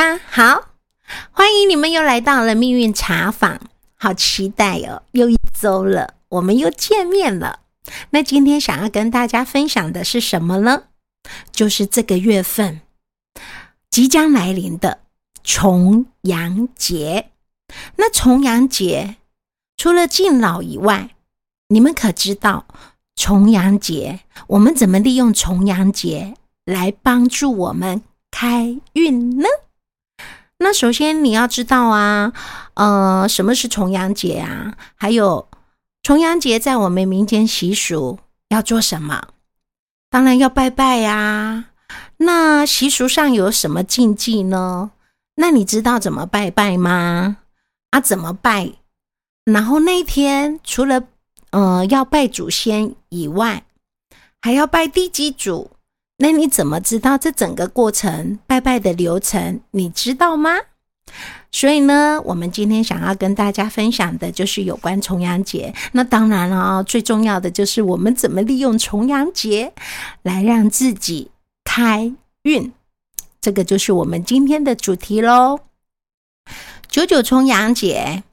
家好，欢迎你们又来到了命运茶坊，好期待哦！又一周了，我们又见面了。那今天想要跟大家分享的是什么呢？就是这个月份即将来临的重阳节。那重阳节除了敬老以外，你们可知道重阳节我们怎么利用重阳节来帮助我们开运呢？那首先你要知道啊，呃，什么是重阳节啊？还有重阳节在我们民间习俗要做什么？当然要拜拜呀。那习俗上有什么禁忌呢？那你知道怎么拜拜吗？啊，怎么拜？然后那天除了呃要拜祖先以外，还要拜地基主。那你怎么知道这整个过程拜拜的流程？你知道吗？所以呢，我们今天想要跟大家分享的就是有关重阳节。那当然了最重要的就是我们怎么利用重阳节来让自己开运。这个就是我们今天的主题喽。九九重阳节，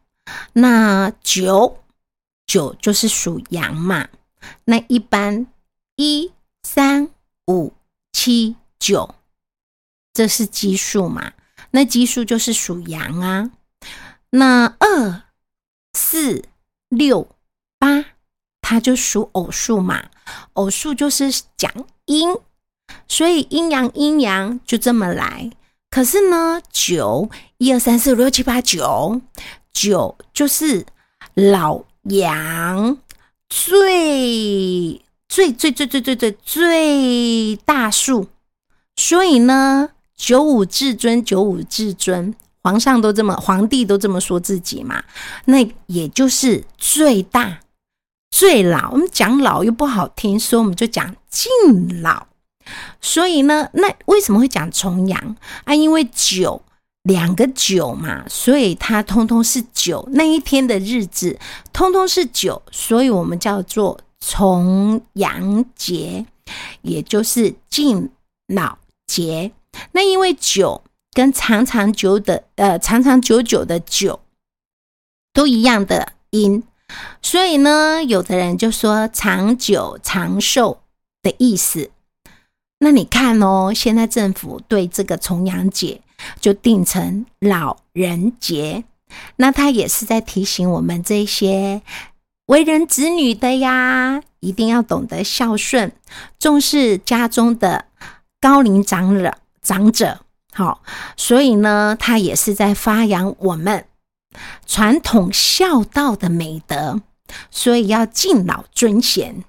那九九就是属羊嘛。那一般一三。五七九，这是奇数嘛？那奇数就是属羊啊。那二四六八，它就属偶数嘛。偶数就是讲阴，所以阴阳阴阳就这么来。可是呢，九一二三四五六七八九，九就是老羊最。最最最最最最最大数，所以呢，九五至尊，九五至尊，皇上都这么，皇帝都这么说自己嘛，那也就是最大、最老。我们讲老又不好听，所以我们就讲敬老。所以呢，那为什么会讲重阳啊？因为九两个九嘛，所以它通通是九。那一天的日子通通是九，所以我们叫做。重阳节，也就是敬老节。那因为九跟长长久的呃长长久久的久都一样的音，所以呢，有的人就说长久长寿的意思。那你看哦，现在政府对这个重阳节就定成老人节，那他也是在提醒我们这些。为人子女的呀，一定要懂得孝顺，重视家中的高龄长者。长者好，所以呢，他也是在发扬我们传统孝道的美德。所以要敬老尊贤，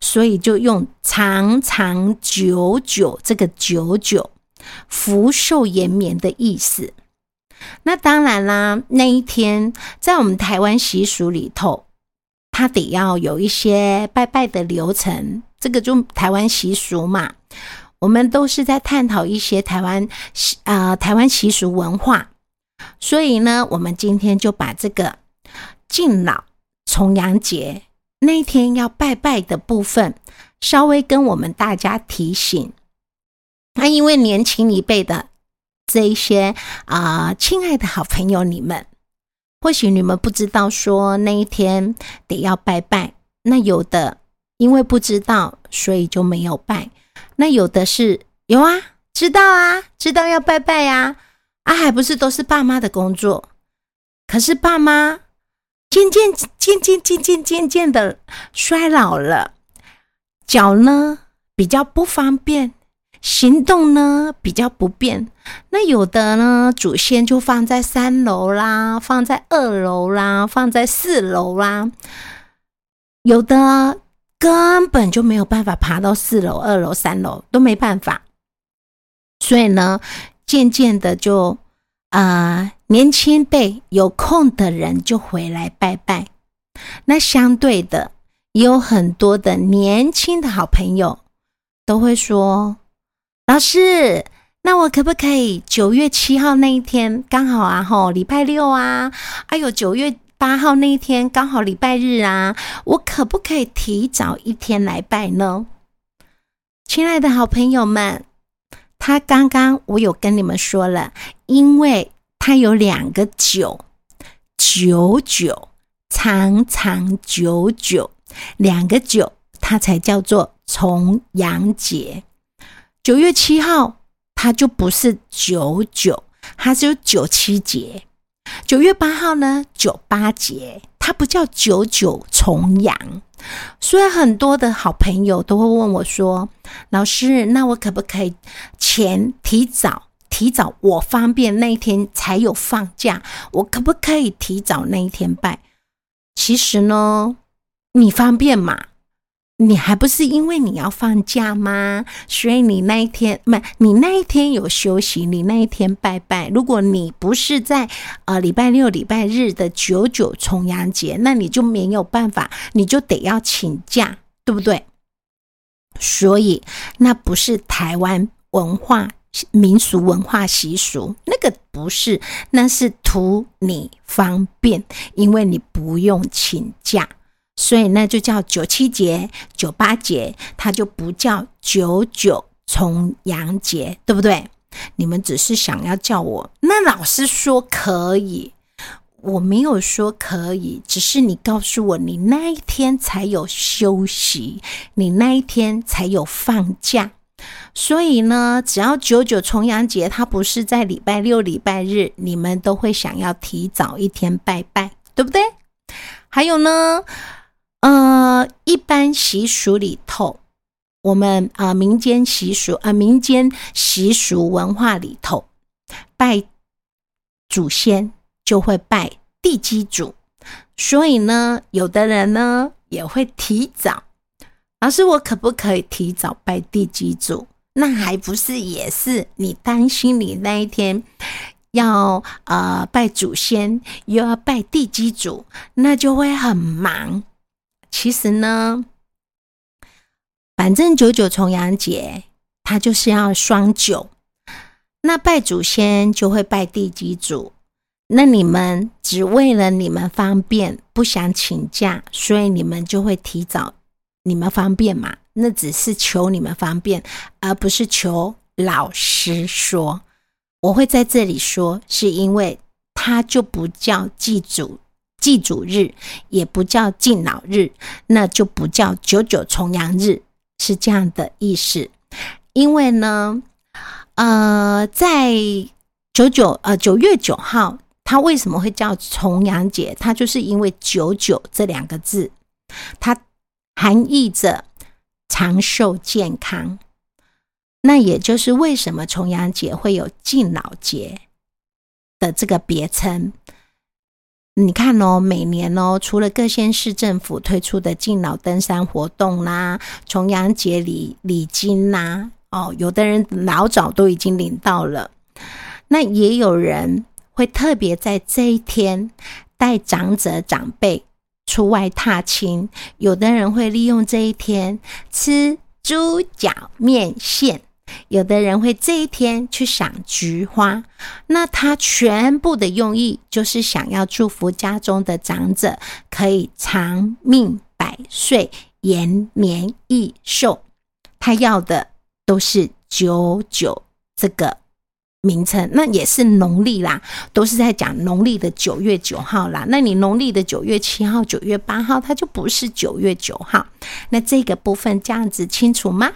所以就用长长久久这个久久福寿延绵的意思。那当然啦，那一天在我们台湾习俗里头。他得要有一些拜拜的流程，这个就台湾习俗嘛。我们都是在探讨一些台湾习啊台湾习俗文化，所以呢，我们今天就把这个敬老重阳节那天要拜拜的部分，稍微跟我们大家提醒。那因为年轻一辈的这一些啊，亲爱的好朋友你们。或许你们不知道，说那一天得要拜拜。那有的因为不知道，所以就没有拜。那有的是有啊，知道啊，知道要拜拜呀。啊，还不是都是爸妈的工作。可是爸妈渐渐、渐渐、渐渐、渐渐的衰老了，脚呢比较不方便。行动呢比较不便，那有的呢祖先就放在三楼啦，放在二楼啦，放在四楼啦，有的根本就没有办法爬到四楼、二楼、三楼都没办法，所以呢，渐渐的就啊，年轻辈有空的人就回来拜拜，那相对的也有很多的年轻的好朋友都会说。老师，那我可不可以九月七号那一天刚好啊？吼，礼拜六啊！哎呦，九月八号那一天刚好礼拜日啊！我可不可以提早一天来拜呢？亲爱的好朋友们，他刚刚我有跟你们说了，因为他有两个九，九九长长久久，两个九，它才叫做重阳节。九月七号，它就不是九九，它是有九七节。九月八号呢，九八节，它不叫九九重阳。所以很多的好朋友都会问我说：“老师，那我可不可以前提早提早？我方便那一天才有放假，我可不可以提早那一天拜？”其实呢，你方便嘛？你还不是因为你要放假吗？所以你那一天不，你那一天有休息，你那一天拜拜。如果你不是在呃礼拜六、礼拜日的九九重阳节，那你就没有办法，你就得要请假，对不对？所以那不是台湾文化、民俗文化习俗，那个不是，那是图你方便，因为你不用请假。所以那就叫九七节、九八节，它就不叫九九重阳节，对不对？你们只是想要叫我，那老师说可以，我没有说可以，只是你告诉我，你那一天才有休息，你那一天才有放假。所以呢，只要九九重阳节，它不是在礼拜六、礼拜日，你们都会想要提早一天拜拜，对不对？还有呢？呃，一般习俗里头，我们啊民间习俗啊民间习俗文化里头，拜祖先就会拜地基主，所以呢，有的人呢也会提早。老师，我可不可以提早拜地基主？那还不是也是你担心你那一天要呃拜祖先，又要拜地基主，那就会很忙。其实呢，反正九九重阳节，它就是要双九。那拜祖先就会拜地基主。那你们只为了你们方便，不想请假，所以你们就会提早。你们方便嘛？那只是求你们方便，而不是求老师说。我会在这里说，是因为它就不叫祭祖。祭祖日也不叫敬老日，那就不叫九九重阳日，是这样的意思。因为呢，呃，在九九呃九月九号，它为什么会叫重阳节？它就是因为九九这两个字，它含义着长寿健康。那也就是为什么重阳节会有敬老节的这个别称。你看哦，每年哦，除了各县市政府推出的敬老登山活动啦、重阳节礼礼金啦，哦，有的人老早都已经领到了。那也有人会特别在这一天带长者长辈出外踏青，有的人会利用这一天吃猪脚面线。有的人会这一天去赏菊花，那他全部的用意就是想要祝福家中的长者可以长命百岁、延年益寿。他要的都是九九这个名称，那也是农历啦，都是在讲农历的九月九号啦。那你农历的九月七号、九月八号，它就不是九月九号。那这个部分这样子清楚吗？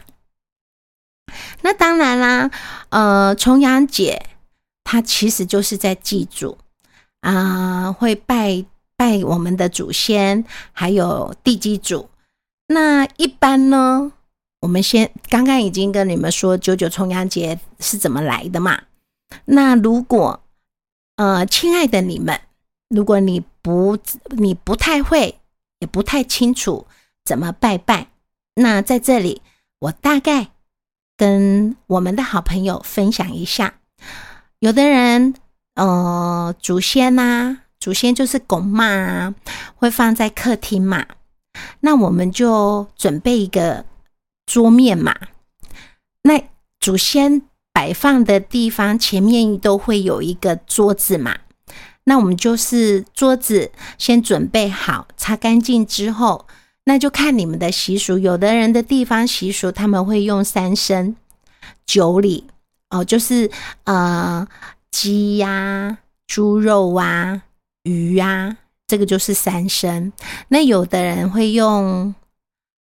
那当然啦，呃，重阳节它其实就是在祭祖啊，会拜拜我们的祖先，还有地基主。那一般呢，我们先刚刚已经跟你们说九九重阳节是怎么来的嘛。那如果呃，亲爱的你们，如果你不你不太会，也不太清楚怎么拜拜，那在这里我大概。跟我们的好朋友分享一下，有的人，呃，祖先呐，祖先就是拱嘛，会放在客厅嘛，那我们就准备一个桌面嘛，那祖先摆放的地方前面都会有一个桌子嘛，那我们就是桌子先准备好，擦干净之后。那就看你们的习俗，有的人的地方习俗，他们会用三牲九礼哦，就是呃鸡呀、猪肉啊、鱼啊，这个就是三牲。那有的人会用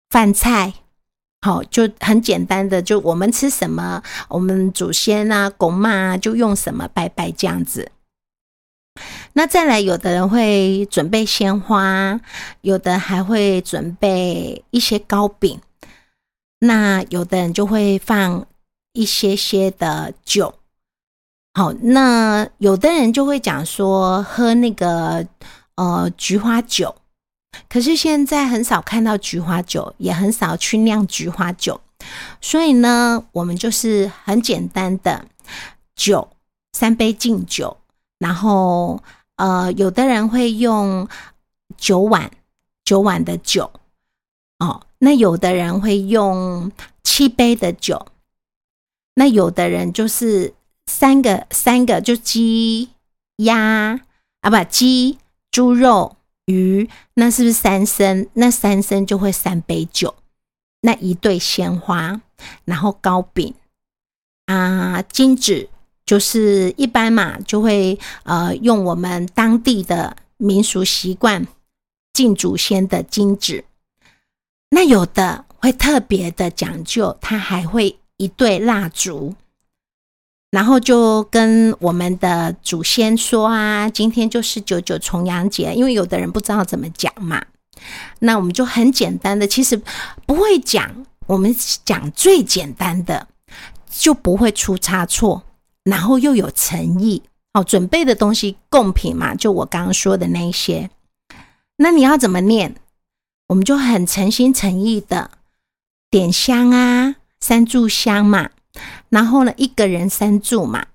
饭菜。好，就很简单的，就我们吃什么，我们祖先啊、公妈啊，就用什么拜拜这样子。那再来，有的人会准备鲜花，有的还会准备一些糕饼。那有的人就会放一些些的酒。好，那有的人就会讲说喝那个呃菊花酒。可是现在很少看到菊花酒，也很少去酿菊花酒，所以呢，我们就是很简单的酒，三杯敬酒，然后呃，有的人会用九碗九碗的酒，哦，那有的人会用七杯的酒，那有的人就是三个三个就鸡鸭啊，不鸡猪肉。鱼那是不是三升？那三升就会三杯酒，那一对鲜花，然后糕饼啊，金纸就是一般嘛，就会呃用我们当地的民俗习惯敬祖先的金纸。那有的会特别的讲究，它还会一对蜡烛。然后就跟我们的祖先说啊，今天就是九九重阳节，因为有的人不知道怎么讲嘛。那我们就很简单的，其实不会讲，我们讲最简单的，就不会出差错，然后又有诚意哦。准备的东西贡品嘛，就我刚刚说的那些。那你要怎么念？我们就很诚心诚意的点香啊，三炷香嘛。然后呢，一个人三炷嘛，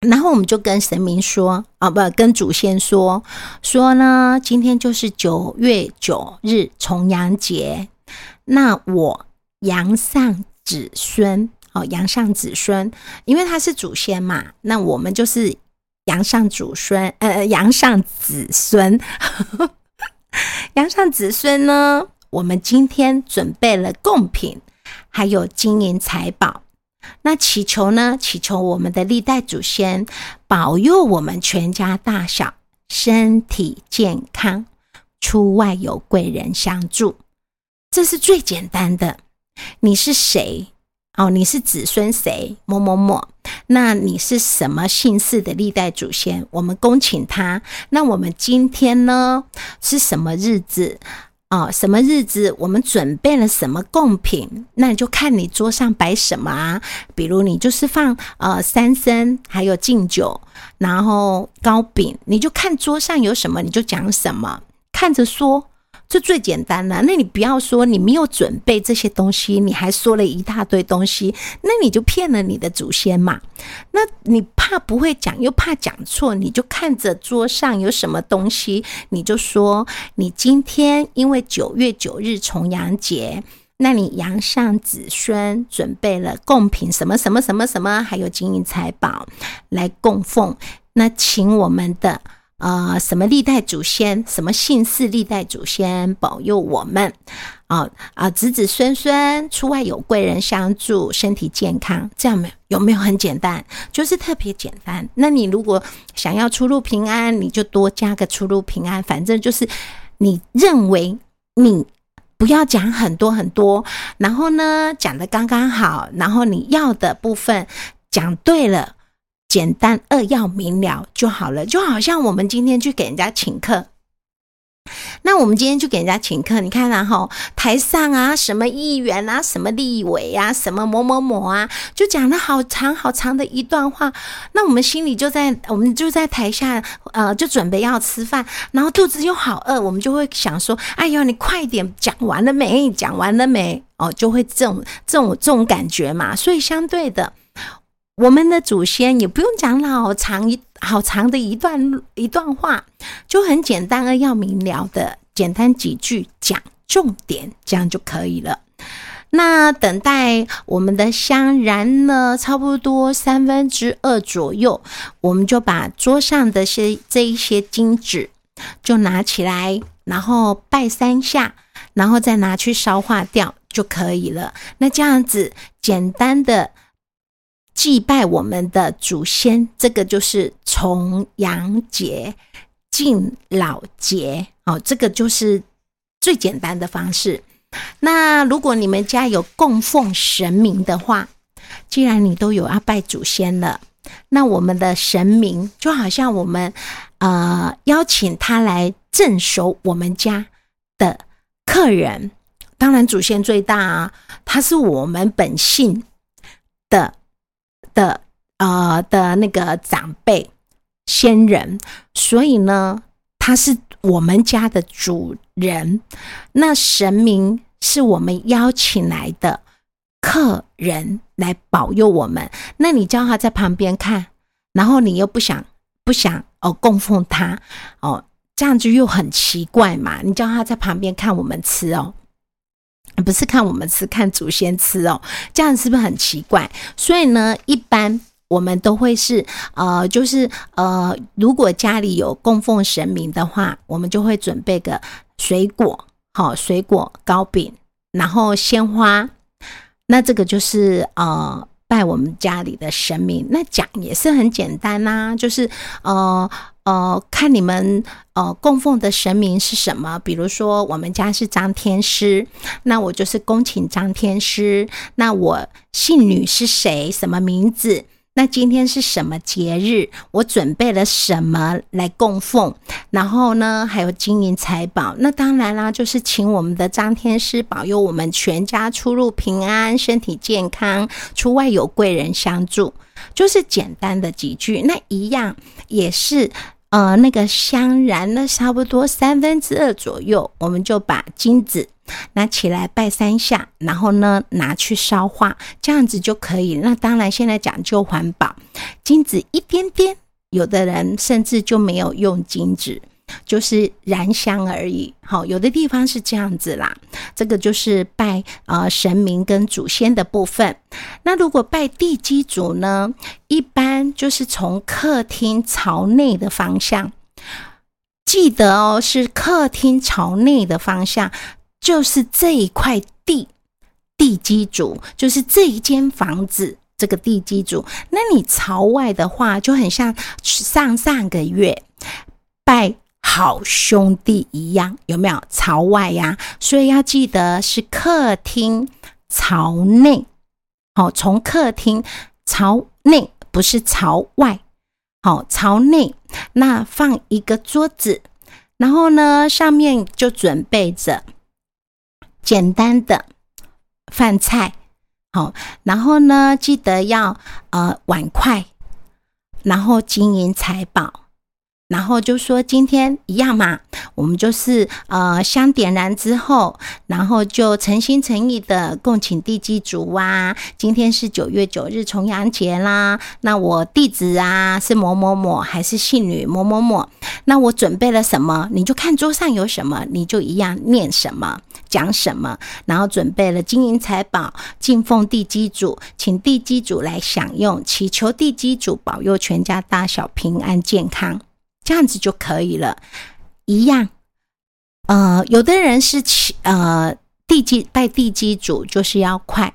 然后我们就跟神明说啊，不，跟祖先说说呢，今天就是九月九日重阳节，那我阳上子孙哦，阳上子孙，因为他是祖先嘛，那我们就是阳上祖孙，呃，阳上子孙，阳上子孙呢，我们今天准备了贡品，还有金银财宝。那祈求呢？祈求我们的历代祖先保佑我们全家大小身体健康，出外有贵人相助，这是最简单的。你是谁？哦，你是子孙谁？某某某。那你是什么姓氏的历代祖先？我们恭请他。那我们今天呢？是什么日子？哦，什么日子我们准备了什么贡品？那你就看你桌上摆什么啊。比如你就是放呃三牲，还有敬酒，然后糕饼，你就看桌上有什么，你就讲什么，看着说。这最简单了，那你不要说你没有准备这些东西，你还说了一大堆东西，那你就骗了你的祖先嘛。那你怕不会讲，又怕讲错，你就看着桌上有什么东西，你就说你今天因为九月九日重阳节，那你阳上子孙准备了贡品什么什么什么什么，还有金银财宝来供奉，那请我们的。啊，什么历代祖先，什么姓氏历代祖先保佑我们啊啊，子子孙孙出外有贵人相助，身体健康，这样没有没有很简单，就是特别简单。那你如果想要出入平安，你就多加个出入平安，反正就是你认为你不要讲很多很多，然后呢讲的刚刚好，然后你要的部分讲对了。简单扼要明了就好了，就好像我们今天去给人家请客，那我们今天去给人家请客，你看然后台上啊，什么议员啊，什么立委啊，什么某某某啊，就讲了好长好长的一段话，那我们心里就在，我们就在台下，呃，就准备要吃饭，然后肚子又好饿，我们就会想说，哎呦，你快点讲完了没？讲完了没？哦，就会这种这种这种感觉嘛，所以相对的。我们的祖先也不用讲老长一好长的一段一段话，就很简单而要明了的简单几句讲重点，这样就可以了。那等待我们的香燃了差不多三分之二左右，我们就把桌上的些这一些金纸就拿起来，然后拜三下，然后再拿去烧化掉就可以了。那这样子简单的。祭拜我们的祖先，这个就是重阳节、敬老节哦，这个就是最简单的方式。那如果你们家有供奉神明的话，既然你都有要拜祖先了，那我们的神明就好像我们呃邀请他来镇守我们家的客人，当然祖先最大啊，他是我们本姓的的呃的那个长辈先人，所以呢，他是我们家的主人，那神明是我们邀请来的。客人来保佑我们，那你叫他在旁边看，然后你又不想不想哦供奉他哦，这样子又很奇怪嘛。你叫他在旁边看我们吃哦，不是看我们吃，看祖先吃哦，这样是不是很奇怪？所以呢，一般我们都会是呃，就是呃，如果家里有供奉神明的话，我们就会准备个水果，好水果糕饼，然后鲜花。那这个就是呃拜我们家里的神明，那讲也是很简单呐，就是呃呃看你们呃供奉的神明是什么，比如说我们家是张天师，那我就是恭请张天师，那我姓女是谁，什么名字？那今天是什么节日？我准备了什么来供奉？然后呢，还有金银财宝。那当然啦，就是请我们的张天师保佑我们全家出入平安，身体健康，出外有贵人相助。就是简单的几句，那一样也是。呃，那个香燃了差不多三分之二左右，我们就把金子拿起来拜三下，然后呢拿去烧化，这样子就可以。那当然现在讲究环保，金子一点点，有的人甚至就没有用金子。就是燃香而已，好，有的地方是这样子啦。这个就是拜呃神明跟祖先的部分。那如果拜地基主呢，一般就是从客厅朝内的方向，记得哦，是客厅朝内的方向，就是这一块地地基主，就是这一间房子这个地基主。那你朝外的话，就很像上上个月拜。好兄弟一样，有没有朝外呀？所以要记得是客厅朝内，好，从客厅朝内，不是朝外，好，朝内。那放一个桌子，然后呢，上面就准备着简单的饭菜，好，然后呢，记得要呃碗筷，然后金银财宝。然后就说今天一样嘛，我们就是呃香点燃之后，然后就诚心诚意的供请地基主啊。今天是九月九日重阳节啦，那我弟子啊是某某某还是姓女某某某？那我准备了什么？你就看桌上有什么，你就一样念什么，讲什么。然后准备了金银财宝，敬奉地基主，请地基主来享用，祈求地基主保佑全家大小平安健康。这样子就可以了，一样。呃，有的人是祈呃地基拜地基主就是要快，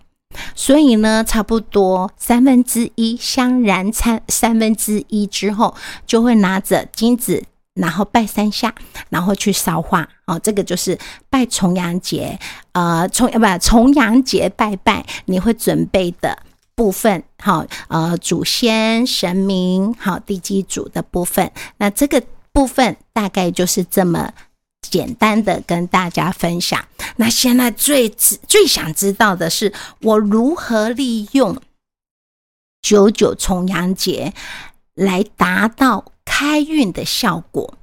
所以呢，差不多三分之一香燃餐三分之一之后，就会拿着金子，然后拜三下，然后去烧化。哦，这个就是拜重阳节，呃，重不重阳节拜拜，你会准备的。部分好，呃，祖先神明好，地基主的部分，那这个部分大概就是这么简单的跟大家分享。那现在最最想知道的是，我如何利用九九重阳节来达到开运的效果？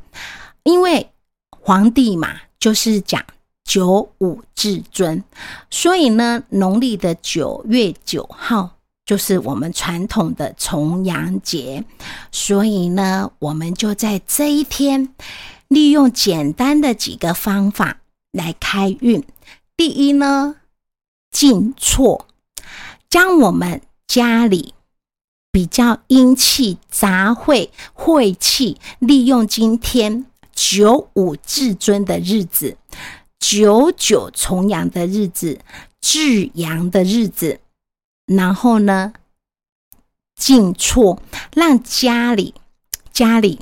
因为皇帝嘛，就是讲九五至尊，所以呢，农历的九月九号。就是我们传统的重阳节，所以呢，我们就在这一天，利用简单的几个方法来开运。第一呢，进错，将我们家里比较阴气杂秽晦气，利用今天九五至尊的日子，九九重阳的日子，至阳的日子。然后呢，进错，让家里家里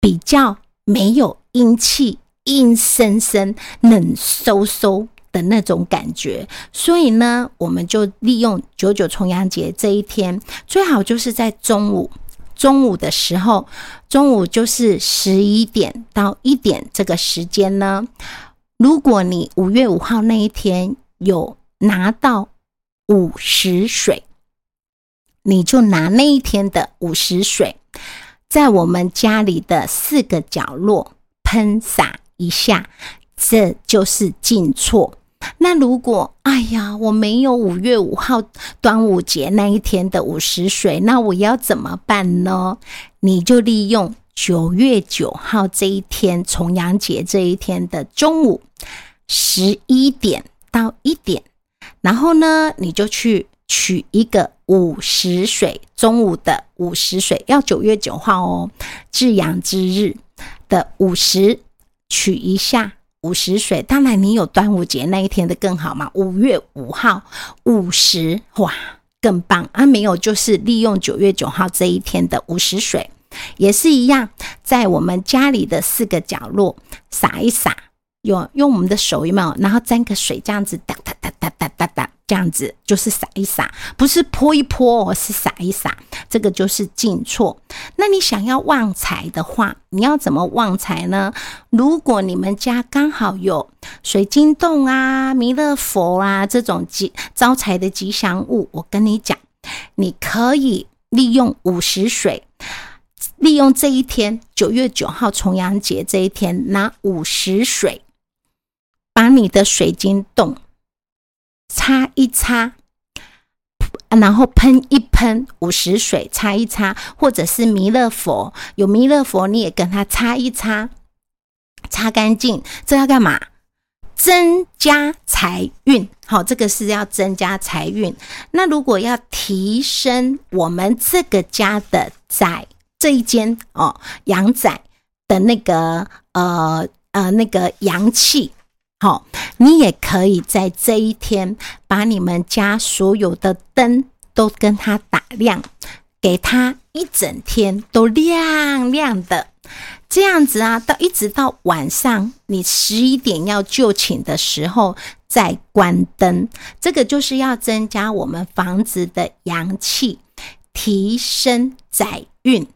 比较没有阴气，阴森森、冷飕飕的那种感觉。所以呢，我们就利用九九重阳节这一天，最好就是在中午。中午的时候，中午就是十一点到一点这个时间呢。如果你五月五号那一天有拿到午时水，你就拿那一天的午时水，在我们家里的四个角落喷洒一下，这就是进错。那如果哎呀，我没有五月五号端午节那一天的午时水，那我要怎么办呢？你就利用九月九号这一天重阳节这一天的中午十一点到一点，然后呢，你就去取一个午时水，中午的午时水要九月九号哦，至阳之日的午时取一下。午时水，当然你有端午节那一天的更好嘛。五月五号午时，哇，更棒啊！没有，就是利用九月九号这一天的午时水，也是一样，在我们家里的四个角落撒一撒，用用我们的手有没有？然后沾个水，这样子哒哒哒哒哒哒哒。这样子就是撒一撒，不是泼一泼，是撒一撒。这个就是进错。那你想要旺财的话，你要怎么旺财呢？如果你们家刚好有水晶洞啊、弥勒佛啊这种吉招财的吉祥物，我跟你讲，你可以利用午时水，利用这一天九月九号重阳节这一天，拿午时水把你的水晶洞。擦一擦，然后喷一喷五十水，擦一擦，或者是弥勒佛，有弥勒佛你也跟他擦一擦，擦干净。这要干嘛？增加财运。好，这个是要增加财运。那如果要提升我们这个家的宅这一间哦，阳宅的那个呃呃那个阳气。好，你也可以在这一天把你们家所有的灯都跟它打亮，给它一整天都亮亮的，这样子啊，到一直到晚上你十一点要就寝的时候再关灯，这个就是要增加我们房子的阳气，提升载运。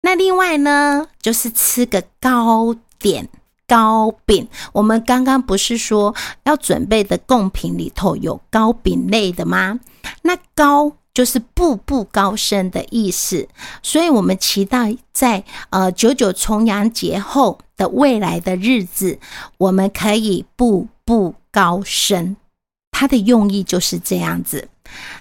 那另外呢，就是吃个糕点。糕饼，我们刚刚不是说要准备的贡品里头有糕饼类的吗？那糕就是步步高升的意思，所以我们期待在呃九九重阳节后的未来的日子，我们可以步步高升。它的用意就是这样子。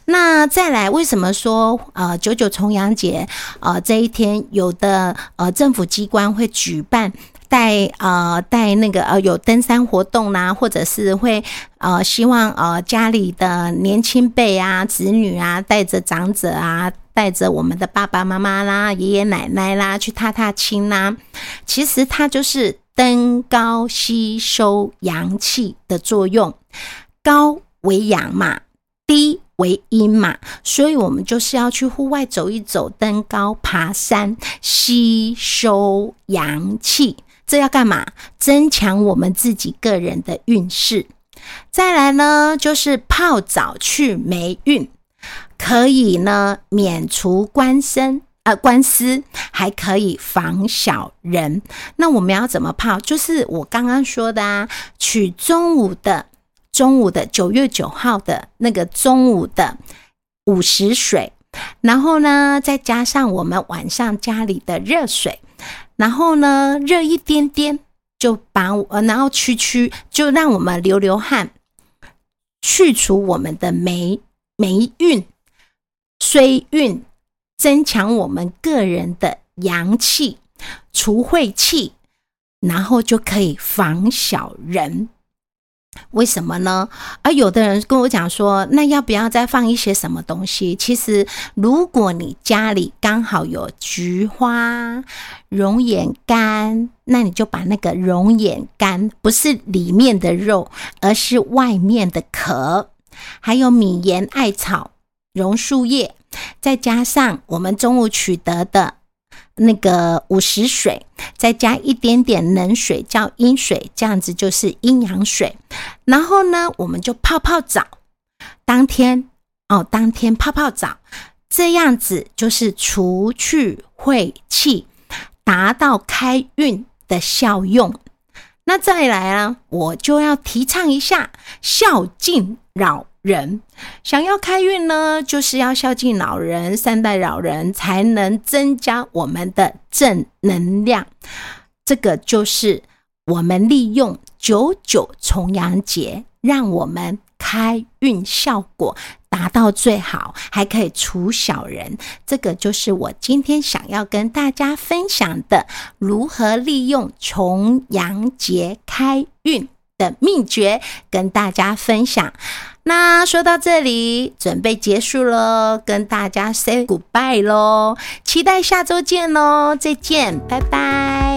那再来，为什么说呃九九重阳节呃这一天有的呃政府机关会举办？带呃带那个呃有登山活动啦，或者是会呃希望呃家里的年轻辈啊子女啊带着长者啊带着我们的爸爸妈妈啦爷爷奶奶啦去踏踏青啦，其实它就是登高吸收阳气的作用，高为阳嘛，低为阴嘛，所以我们就是要去户外走一走，登高爬山，吸收阳气。这要干嘛？增强我们自己个人的运势。再来呢，就是泡澡去霉运，可以呢免除官司啊官司，还可以防小人。那我们要怎么泡？就是我刚刚说的啊，取中午的中午的九月九号的那个中午的午时水，然后呢再加上我们晚上家里的热水。然后呢，热一点点，就把呃，然后驱驱，就让我们流流汗，去除我们的霉霉运、衰运，增强我们个人的阳气，除晦气，然后就可以防小人。为什么呢？而有的人跟我讲说，那要不要再放一些什么东西？其实，如果你家里刚好有菊花、龙眼干，那你就把那个龙眼干，不是里面的肉，而是外面的壳，还有米盐、艾草、榕树叶，再加上我们中午取得的那个午时水，再加一点点冷水叫阴水，这样子就是阴阳水。然后呢，我们就泡泡澡，当天哦，当天泡泡澡，这样子就是除去晦气，达到开运的效用。那再来啊，我就要提倡一下孝敬老人。想要开运呢，就是要孝敬老人，善待老人，才能增加我们的正能量。这个就是我们利用九九重阳节，让我们开运效果。达到最好，还可以除小人。这个就是我今天想要跟大家分享的，如何利用重阳节开运的秘诀，跟大家分享。那说到这里，准备结束喽，跟大家 say goodbye 喽，期待下周见喽，再见，拜拜。